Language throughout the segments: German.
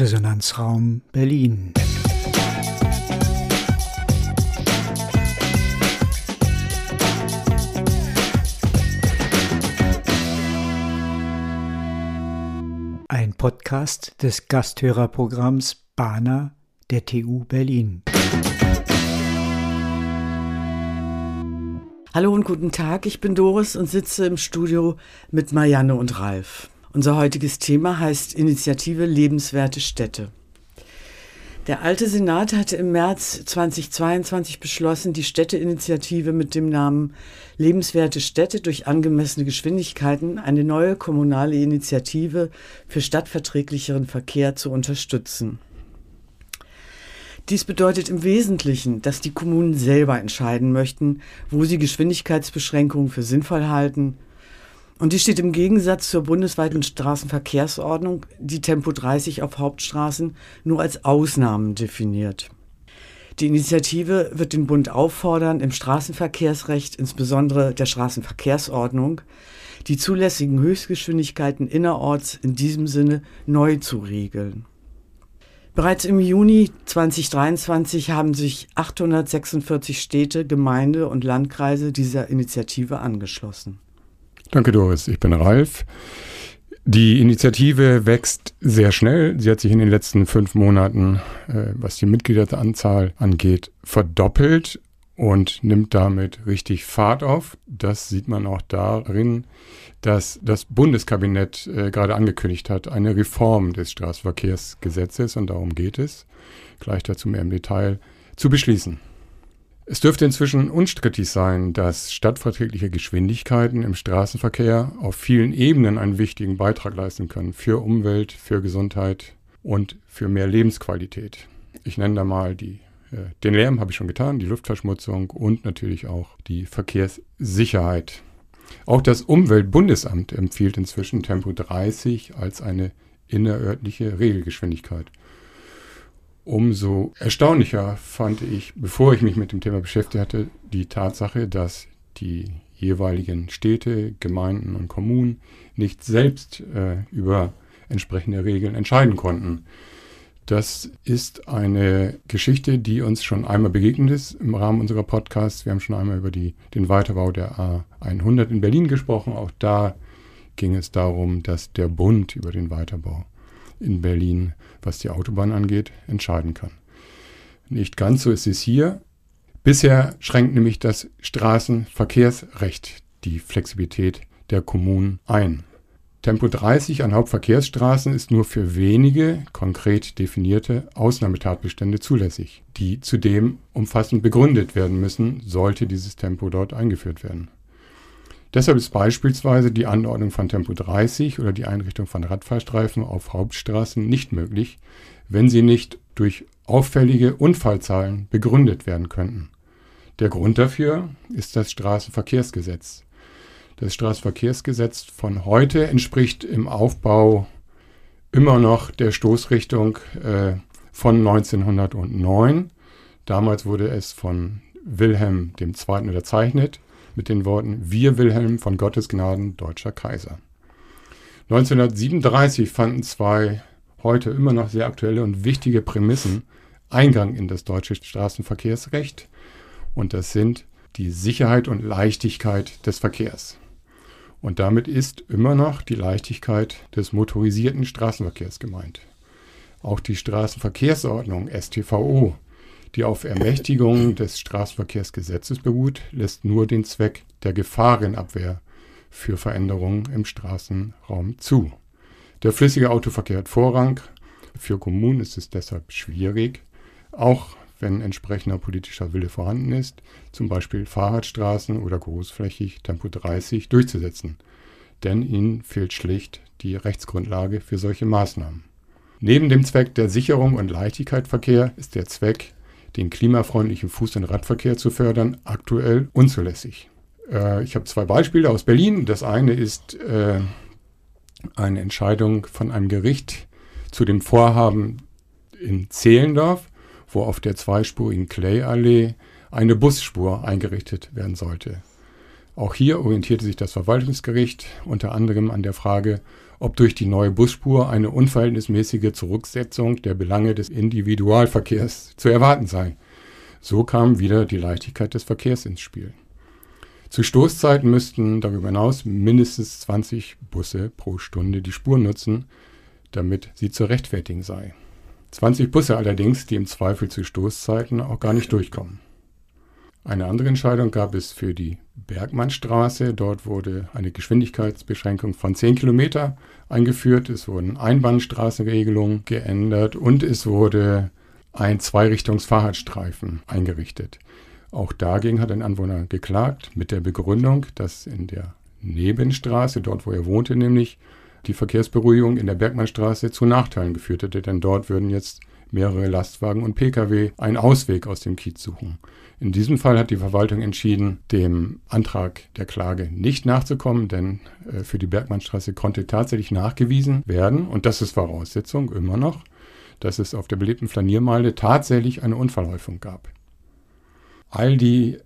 Resonanzraum Berlin. Ein Podcast des Gasthörerprogramms Bana der TU Berlin. Hallo und guten Tag, ich bin Doris und sitze im Studio mit Marianne und Ralf. Unser heutiges Thema heißt Initiative Lebenswerte Städte. Der alte Senat hatte im März 2022 beschlossen, die Städteinitiative mit dem Namen Lebenswerte Städte durch angemessene Geschwindigkeiten, eine neue kommunale Initiative für stadtverträglicheren Verkehr zu unterstützen. Dies bedeutet im Wesentlichen, dass die Kommunen selber entscheiden möchten, wo sie Geschwindigkeitsbeschränkungen für sinnvoll halten. Und dies steht im Gegensatz zur bundesweiten Straßenverkehrsordnung, die Tempo 30 auf Hauptstraßen nur als Ausnahmen definiert. Die Initiative wird den Bund auffordern, im Straßenverkehrsrecht, insbesondere der Straßenverkehrsordnung, die zulässigen Höchstgeschwindigkeiten innerorts in diesem Sinne neu zu regeln. Bereits im Juni 2023 haben sich 846 Städte, Gemeinde und Landkreise dieser Initiative angeschlossen. Danke, Doris. Ich bin Ralf. Die Initiative wächst sehr schnell. Sie hat sich in den letzten fünf Monaten, äh, was die Mitgliederanzahl angeht, verdoppelt und nimmt damit richtig Fahrt auf. Das sieht man auch darin, dass das Bundeskabinett äh, gerade angekündigt hat, eine Reform des Straßenverkehrsgesetzes, und darum geht es, gleich dazu mehr im Detail, zu beschließen. Es dürfte inzwischen unstrittig sein, dass stadtverträgliche Geschwindigkeiten im Straßenverkehr auf vielen Ebenen einen wichtigen Beitrag leisten können für Umwelt, für Gesundheit und für mehr Lebensqualität. Ich nenne da mal die, äh, den Lärm, habe ich schon getan, die Luftverschmutzung und natürlich auch die Verkehrssicherheit. Auch das Umweltbundesamt empfiehlt inzwischen Tempo 30 als eine innerörtliche Regelgeschwindigkeit. Umso erstaunlicher fand ich, bevor ich mich mit dem Thema beschäftigt hatte, die Tatsache, dass die jeweiligen Städte, Gemeinden und Kommunen nicht selbst äh, über entsprechende Regeln entscheiden konnten. Das ist eine Geschichte, die uns schon einmal begegnet ist im Rahmen unserer Podcasts. Wir haben schon einmal über die, den Weiterbau der A100 in Berlin gesprochen. Auch da ging es darum, dass der Bund über den Weiterbau in Berlin, was die Autobahn angeht, entscheiden kann. Nicht ganz so ist es hier. Bisher schränkt nämlich das Straßenverkehrsrecht die Flexibilität der Kommunen ein. Tempo 30 an Hauptverkehrsstraßen ist nur für wenige konkret definierte Ausnahmetatbestände zulässig, die zudem umfassend begründet werden müssen, sollte dieses Tempo dort eingeführt werden. Deshalb ist beispielsweise die Anordnung von Tempo 30 oder die Einrichtung von Radfahrstreifen auf Hauptstraßen nicht möglich, wenn sie nicht durch auffällige Unfallzahlen begründet werden könnten. Der Grund dafür ist das Straßenverkehrsgesetz. Das Straßenverkehrsgesetz von heute entspricht im Aufbau immer noch der Stoßrichtung äh, von 1909. Damals wurde es von Wilhelm II. unterzeichnet mit den Worten Wir Wilhelm von Gottes Gnaden, deutscher Kaiser. 1937 fanden zwei heute immer noch sehr aktuelle und wichtige Prämissen Eingang in das deutsche Straßenverkehrsrecht und das sind die Sicherheit und Leichtigkeit des Verkehrs. Und damit ist immer noch die Leichtigkeit des motorisierten Straßenverkehrs gemeint. Auch die Straßenverkehrsordnung STVO, die auf Ermächtigung des Straßenverkehrsgesetzes beruht, lässt nur den Zweck der Gefahrenabwehr für Veränderungen im Straßenraum zu. Der flüssige Autoverkehr hat Vorrang. Für Kommunen ist es deshalb schwierig, auch wenn entsprechender politischer Wille vorhanden ist, zum Beispiel Fahrradstraßen oder großflächig Tempo 30 durchzusetzen. Denn ihnen fehlt schlicht die Rechtsgrundlage für solche Maßnahmen. Neben dem Zweck der Sicherung und Leichtigkeit Verkehr ist der Zweck, den klimafreundlichen Fuß- und Radverkehr zu fördern, aktuell unzulässig. Äh, ich habe zwei Beispiele aus Berlin. Das eine ist äh, eine Entscheidung von einem Gericht zu dem Vorhaben in Zehlendorf wo auf der zweispurigen Clay-Allee eine Busspur eingerichtet werden sollte. Auch hier orientierte sich das Verwaltungsgericht unter anderem an der Frage, ob durch die neue Busspur eine unverhältnismäßige Zurücksetzung der Belange des Individualverkehrs zu erwarten sei. So kam wieder die Leichtigkeit des Verkehrs ins Spiel. Zu Stoßzeiten müssten darüber hinaus mindestens 20 Busse pro Stunde die Spur nutzen, damit sie zu rechtfertigen sei. 20 Busse allerdings, die im Zweifel zu Stoßzeiten auch gar nicht durchkommen. Eine andere Entscheidung gab es für die Bergmannstraße. Dort wurde eine Geschwindigkeitsbeschränkung von 10 Kilometer eingeführt. Es wurden Einbahnstraßenregelungen geändert und es wurde ein Zweirichtungs-Fahrradstreifen eingerichtet. Auch dagegen hat ein Anwohner geklagt mit der Begründung, dass in der Nebenstraße, dort wo er wohnte nämlich, die Verkehrsberuhigung in der Bergmannstraße zu Nachteilen geführt hätte, denn dort würden jetzt mehrere Lastwagen und Pkw einen Ausweg aus dem Kiez suchen. In diesem Fall hat die Verwaltung entschieden, dem Antrag der Klage nicht nachzukommen, denn äh, für die Bergmannstraße konnte tatsächlich nachgewiesen werden, und das ist Voraussetzung immer noch, dass es auf der belebten Flaniermeile tatsächlich eine Unfallhäufung gab. All die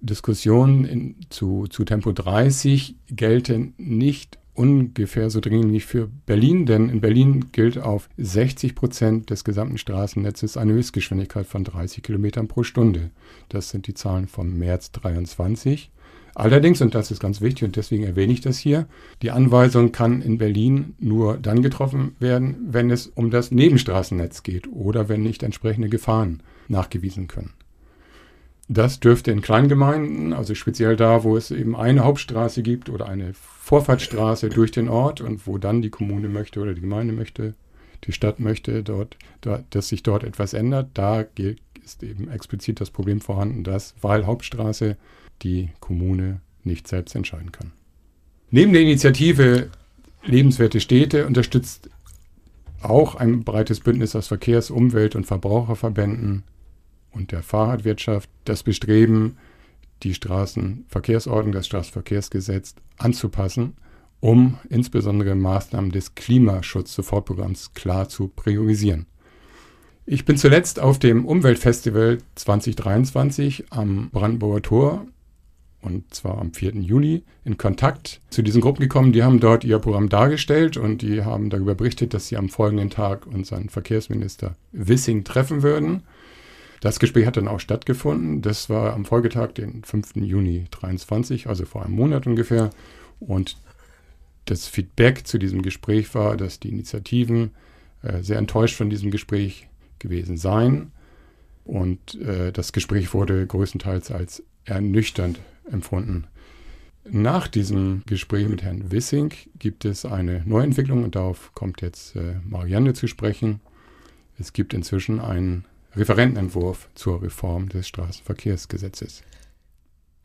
Diskussionen in, zu, zu Tempo 30 gelten nicht ungefähr so dringend wie für Berlin, denn in Berlin gilt auf 60 Prozent des gesamten Straßennetzes eine Höchstgeschwindigkeit von 30 Kilometern pro Stunde. Das sind die Zahlen vom März 23. Allerdings, und das ist ganz wichtig und deswegen erwähne ich das hier, die Anweisung kann in Berlin nur dann getroffen werden, wenn es um das Nebenstraßennetz geht oder wenn nicht entsprechende Gefahren nachgewiesen können. Das dürfte in Kleingemeinden, also speziell da, wo es eben eine Hauptstraße gibt oder eine Vorfahrtsstraße durch den Ort und wo dann die Kommune möchte oder die Gemeinde möchte, die Stadt möchte, dort, dass sich dort etwas ändert, da ist eben explizit das Problem vorhanden, dass, weil Hauptstraße, die Kommune nicht selbst entscheiden kann. Neben der Initiative Lebenswerte Städte unterstützt auch ein breites Bündnis aus Verkehrs-, Umwelt- und Verbraucherverbänden und der Fahrradwirtschaft das Bestreben, die Straßenverkehrsordnung, das Straßenverkehrsgesetz anzupassen, um insbesondere Maßnahmen des Klimaschutz-Sofortprogramms klar zu priorisieren. Ich bin zuletzt auf dem Umweltfestival 2023 am Brandenburger Tor und zwar am 4. Juni in Kontakt zu diesen Gruppen gekommen. Die haben dort ihr Programm dargestellt und die haben darüber berichtet, dass sie am folgenden Tag unseren Verkehrsminister Wissing treffen würden. Das Gespräch hat dann auch stattgefunden. Das war am Folgetag, den 5. Juni 23, also vor einem Monat ungefähr. Und das Feedback zu diesem Gespräch war, dass die Initiativen äh, sehr enttäuscht von diesem Gespräch gewesen seien. Und äh, das Gespräch wurde größtenteils als ernüchternd empfunden. Nach diesem Gespräch mit Herrn Wissing gibt es eine Neuentwicklung und darauf kommt jetzt äh, Marianne zu sprechen. Es gibt inzwischen einen Referentenentwurf zur Reform des Straßenverkehrsgesetzes.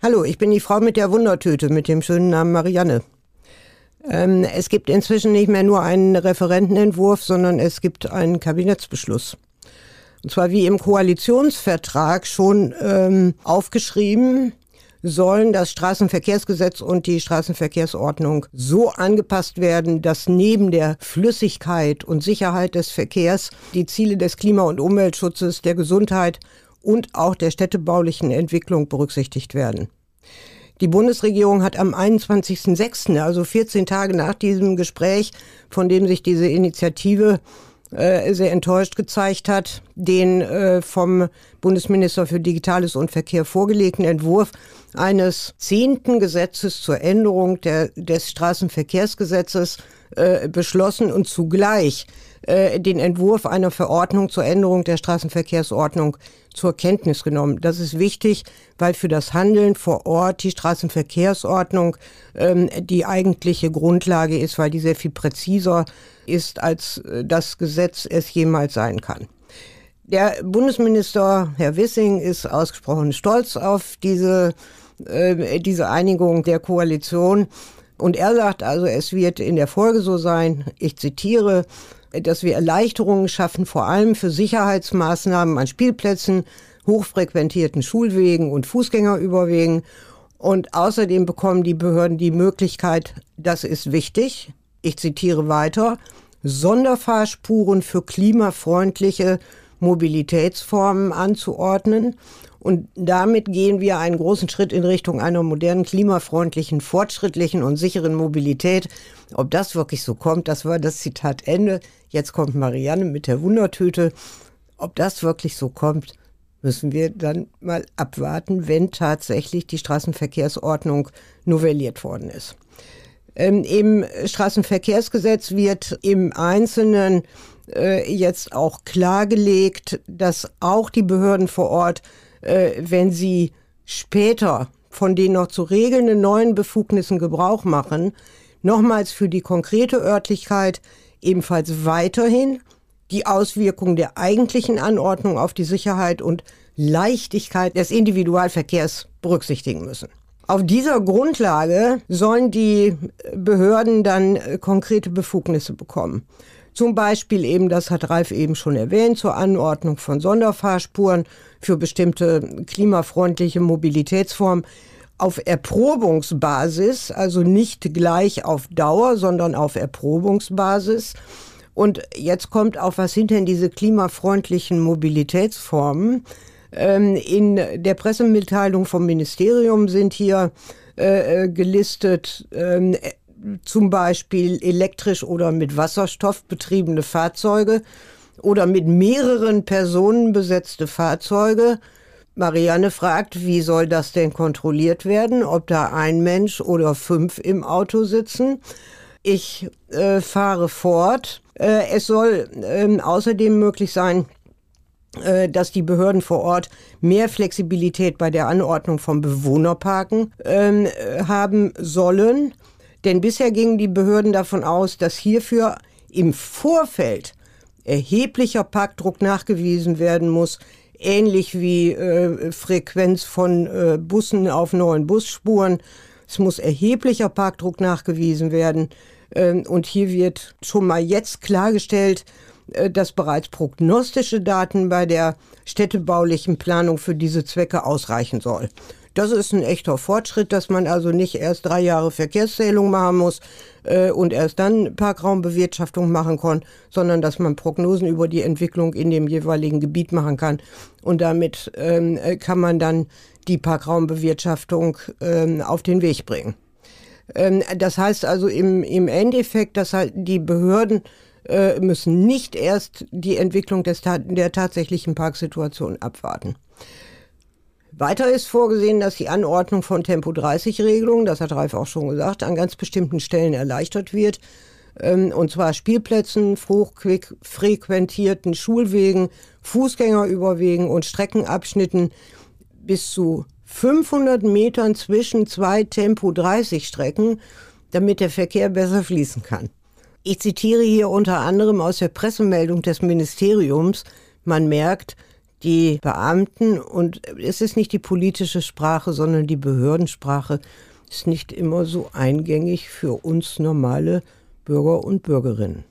Hallo, ich bin die Frau mit der Wundertüte mit dem schönen Namen Marianne. Ähm, es gibt inzwischen nicht mehr nur einen Referentenentwurf, sondern es gibt einen Kabinettsbeschluss. Und zwar wie im Koalitionsvertrag schon ähm, aufgeschrieben, sollen das Straßenverkehrsgesetz und die Straßenverkehrsordnung so angepasst werden, dass neben der Flüssigkeit und Sicherheit des Verkehrs die Ziele des Klima- und Umweltschutzes, der Gesundheit und auch der städtebaulichen Entwicklung berücksichtigt werden. Die Bundesregierung hat am 21.06., also 14 Tage nach diesem Gespräch, von dem sich diese Initiative äh, sehr enttäuscht gezeigt hat, den äh, vom Bundesminister für Digitales und Verkehr vorgelegten Entwurf eines zehnten Gesetzes zur Änderung der, des Straßenverkehrsgesetzes äh, beschlossen und zugleich äh, den Entwurf einer Verordnung zur Änderung der Straßenverkehrsordnung zur Kenntnis genommen. Das ist wichtig, weil für das Handeln vor Ort die Straßenverkehrsordnung ähm, die eigentliche Grundlage ist, weil die sehr viel präziser ist, als äh, das Gesetz es jemals sein kann. Der Bundesminister, Herr Wissing, ist ausgesprochen stolz auf diese, äh, diese Einigung der Koalition. Und er sagt also, es wird in der Folge so sein, ich zitiere, dass wir Erleichterungen schaffen, vor allem für Sicherheitsmaßnahmen an Spielplätzen, hochfrequentierten Schulwegen und Fußgängerüberwegen. Und außerdem bekommen die Behörden die Möglichkeit, das ist wichtig, ich zitiere weiter, Sonderfahrspuren für klimafreundliche Mobilitätsformen anzuordnen. Und damit gehen wir einen großen Schritt in Richtung einer modernen, klimafreundlichen, fortschrittlichen und sicheren Mobilität. Ob das wirklich so kommt, das war das Zitat Ende. Jetzt kommt Marianne mit der Wundertüte. Ob das wirklich so kommt, müssen wir dann mal abwarten, wenn tatsächlich die Straßenverkehrsordnung novelliert worden ist. Ähm, Im Straßenverkehrsgesetz wird im Einzelnen äh, jetzt auch klargelegt, dass auch die Behörden vor Ort, äh, wenn sie später von den noch zu regelnden neuen Befugnissen Gebrauch machen, nochmals für die konkrete Örtlichkeit ebenfalls weiterhin die Auswirkungen der eigentlichen Anordnung auf die Sicherheit und Leichtigkeit des Individualverkehrs berücksichtigen müssen. Auf dieser Grundlage sollen die Behörden dann äh, konkrete Befugnisse bekommen. Zum Beispiel eben, das hat Ralf eben schon erwähnt, zur Anordnung von Sonderfahrspuren für bestimmte klimafreundliche Mobilitätsformen auf Erprobungsbasis, also nicht gleich auf Dauer, sondern auf Erprobungsbasis. Und jetzt kommt auf, was sind denn diese klimafreundlichen Mobilitätsformen? Ähm, in der Pressemitteilung vom Ministerium sind hier äh, äh gelistet ähm, zum Beispiel elektrisch oder mit Wasserstoff betriebene Fahrzeuge oder mit mehreren Personen besetzte Fahrzeuge. Marianne fragt, wie soll das denn kontrolliert werden, ob da ein Mensch oder fünf im Auto sitzen. Ich äh, fahre fort. Äh, es soll äh, außerdem möglich sein, äh, dass die Behörden vor Ort mehr Flexibilität bei der Anordnung von Bewohnerparken ähm, haben sollen. Denn bisher gingen die Behörden davon aus, dass hierfür im Vorfeld erheblicher Parkdruck nachgewiesen werden muss, ähnlich wie äh, Frequenz von äh, Bussen auf neuen Busspuren. Es muss erheblicher Parkdruck nachgewiesen werden. Ähm, und hier wird schon mal jetzt klargestellt, äh, dass bereits prognostische Daten bei der städtebaulichen Planung für diese Zwecke ausreichen soll. Das ist ein echter Fortschritt, dass man also nicht erst drei Jahre Verkehrszählung machen muss äh, und erst dann Parkraumbewirtschaftung machen kann, sondern dass man Prognosen über die Entwicklung in dem jeweiligen Gebiet machen kann. Und damit ähm, kann man dann die Parkraumbewirtschaftung ähm, auf den Weg bringen. Ähm, das heißt also im, im Endeffekt, dass halt die Behörden äh, müssen nicht erst die Entwicklung des, der tatsächlichen Parksituation abwarten. Weiter ist vorgesehen, dass die Anordnung von Tempo-30-Regelungen, das hat Ralf auch schon gesagt, an ganz bestimmten Stellen erleichtert wird. Ähm, und zwar Spielplätzen, hochfrequentierten Schulwegen, Fußgängerüberwegen und Streckenabschnitten bis zu 500 Metern zwischen zwei Tempo-30-Strecken, damit der Verkehr besser fließen kann. Ich zitiere hier unter anderem aus der Pressemeldung des Ministeriums. Man merkt, die Beamten und es ist nicht die politische Sprache, sondern die Behördensprache ist nicht immer so eingängig für uns normale Bürger und Bürgerinnen.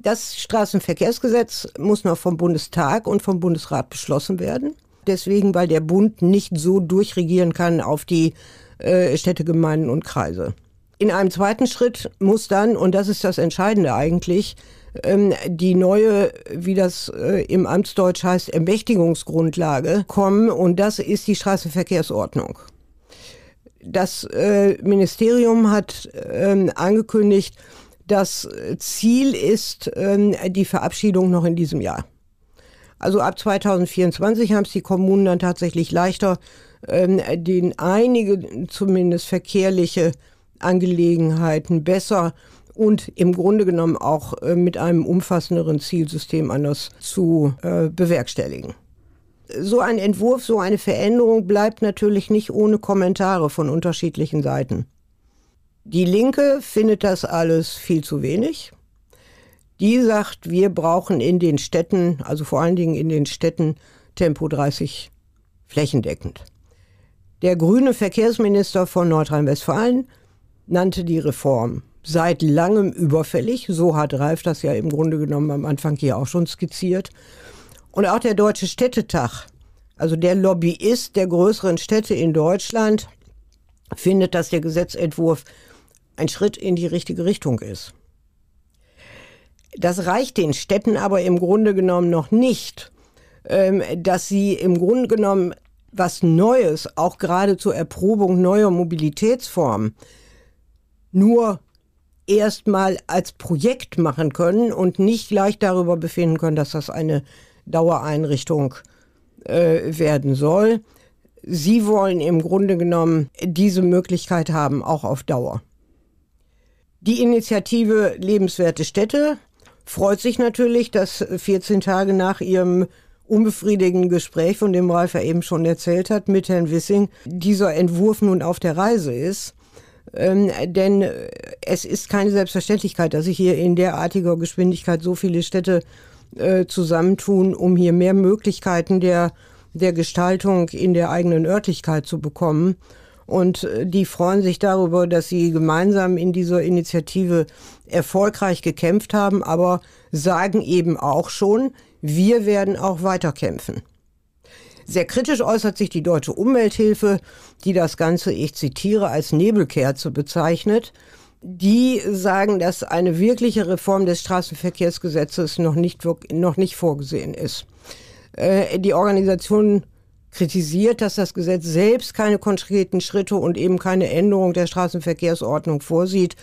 Das Straßenverkehrsgesetz muss noch vom Bundestag und vom Bundesrat beschlossen werden. Deswegen, weil der Bund nicht so durchregieren kann auf die äh, Städte, Gemeinden und Kreise. In einem zweiten Schritt muss dann, und das ist das Entscheidende eigentlich, ähm, die neue, wie das äh, im Amtsdeutsch heißt, Ermächtigungsgrundlage kommen und das ist die Straßenverkehrsordnung. Das äh, Ministerium hat ähm, angekündigt, das Ziel ist ähm, die Verabschiedung noch in diesem Jahr. Also ab 2024 haben es die Kommunen dann tatsächlich leichter, den einige zumindest verkehrliche Angelegenheiten besser und im Grunde genommen auch äh, mit einem umfassenderen Zielsystem anders zu äh, bewerkstelligen. So ein Entwurf, so eine Veränderung bleibt natürlich nicht ohne Kommentare von unterschiedlichen Seiten. Die Linke findet das alles viel zu wenig. Die sagt, wir brauchen in den Städten, also vor allen Dingen in den Städten, Tempo 30 flächendeckend. Der grüne Verkehrsminister von Nordrhein-Westfalen nannte die Reform seit langem überfällig. So hat Ralf das ja im Grunde genommen am Anfang hier auch schon skizziert. Und auch der Deutsche Städtetag, also der Lobbyist der größeren Städte in Deutschland, findet, dass der Gesetzentwurf ein Schritt in die richtige Richtung ist. Das reicht den Städten aber im Grunde genommen noch nicht, ähm, dass sie im Grunde genommen was Neues, auch gerade zur Erprobung neuer Mobilitätsformen, nur erstmal als Projekt machen können und nicht gleich darüber befinden können, dass das eine Dauereinrichtung äh, werden soll. Sie wollen im Grunde genommen diese Möglichkeit haben, auch auf Dauer. Die Initiative Lebenswerte Städte freut sich natürlich, dass 14 Tage nach ihrem unbefriedigenden Gespräch, von dem Ralf ja eben schon erzählt hat, mit Herrn Wissing, dieser Entwurf nun auf der Reise ist. Ähm, denn es ist keine Selbstverständlichkeit, dass sich hier in derartiger Geschwindigkeit so viele Städte äh, zusammentun, um hier mehr Möglichkeiten der, der Gestaltung in der eigenen Örtlichkeit zu bekommen. Und äh, die freuen sich darüber, dass sie gemeinsam in dieser Initiative erfolgreich gekämpft haben, aber sagen eben auch schon, wir werden auch weiter kämpfen. Sehr kritisch äußert sich die Deutsche Umwelthilfe, die das Ganze, ich zitiere, als Nebelkerze bezeichnet. Die sagen, dass eine wirkliche Reform des Straßenverkehrsgesetzes noch nicht, noch nicht vorgesehen ist. Äh, die Organisation kritisiert, dass das Gesetz selbst keine konkreten Schritte und eben keine Änderung der Straßenverkehrsordnung vorsieht.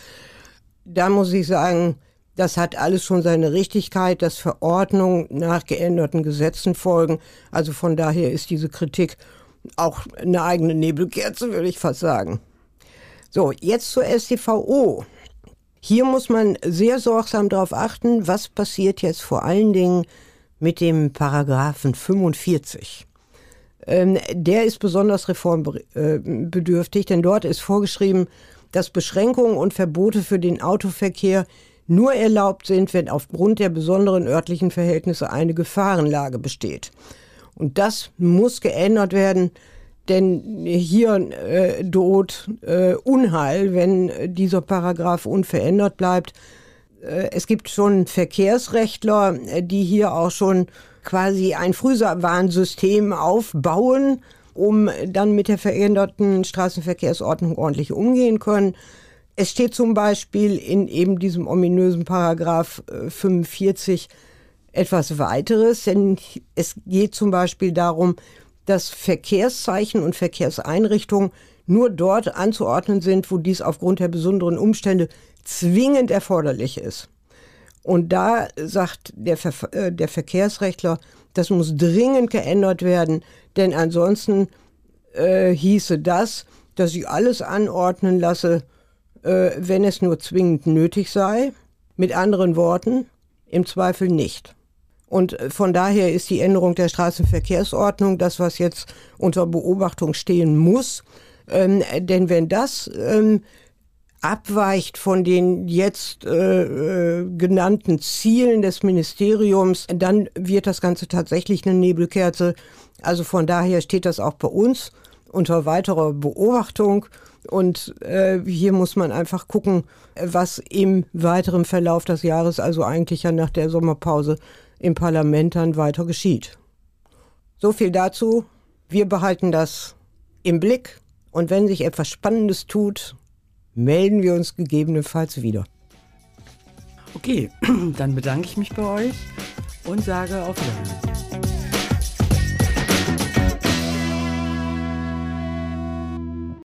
Da muss ich sagen, das hat alles schon seine Richtigkeit, dass Verordnungen nach geänderten Gesetzen folgen. Also von daher ist diese Kritik auch eine eigene Nebelkerze, würde ich fast sagen. So, jetzt zur STVO. Hier muss man sehr sorgsam darauf achten, was passiert jetzt vor allen Dingen mit dem Paragraphen 45. Ähm, der ist besonders reformbedürftig, denn dort ist vorgeschrieben, dass Beschränkungen und Verbote für den Autoverkehr nur erlaubt sind, wenn aufgrund der besonderen örtlichen Verhältnisse eine Gefahrenlage besteht. Und das muss geändert werden, denn hier äh, droht äh, Unheil, wenn dieser Paragraph unverändert bleibt. Äh, es gibt schon Verkehrsrechtler, äh, die hier auch schon quasi ein Frühwarnsystem aufbauen, um dann mit der veränderten Straßenverkehrsordnung ordentlich umgehen können. Es steht zum Beispiel in eben diesem ominösen Paragraph 45 äh, etwas weiteres, denn es geht zum Beispiel darum, dass Verkehrszeichen und Verkehrseinrichtungen nur dort anzuordnen sind, wo dies aufgrund der besonderen Umstände zwingend erforderlich ist. Und da sagt der, Ver äh, der Verkehrsrechtler, das muss dringend geändert werden, denn ansonsten äh, hieße das, dass ich alles anordnen lasse, äh, wenn es nur zwingend nötig sei. Mit anderen Worten, im Zweifel nicht. Und äh, von daher ist die Änderung der Straßenverkehrsordnung das, was jetzt unter Beobachtung stehen muss. Ähm, denn wenn das ähm, abweicht von den jetzt äh, äh, genannten Zielen des Ministeriums, dann wird das Ganze tatsächlich eine Nebelkerze. Also von daher steht das auch bei uns unter weiterer Beobachtung. Und äh, hier muss man einfach gucken, was im weiteren Verlauf des Jahres, also eigentlich ja nach der Sommerpause, im Parlament dann weiter geschieht. So viel dazu. Wir behalten das im Blick. Und wenn sich etwas Spannendes tut, melden wir uns gegebenenfalls wieder. Okay, dann bedanke ich mich bei euch und sage auf Wiedersehen.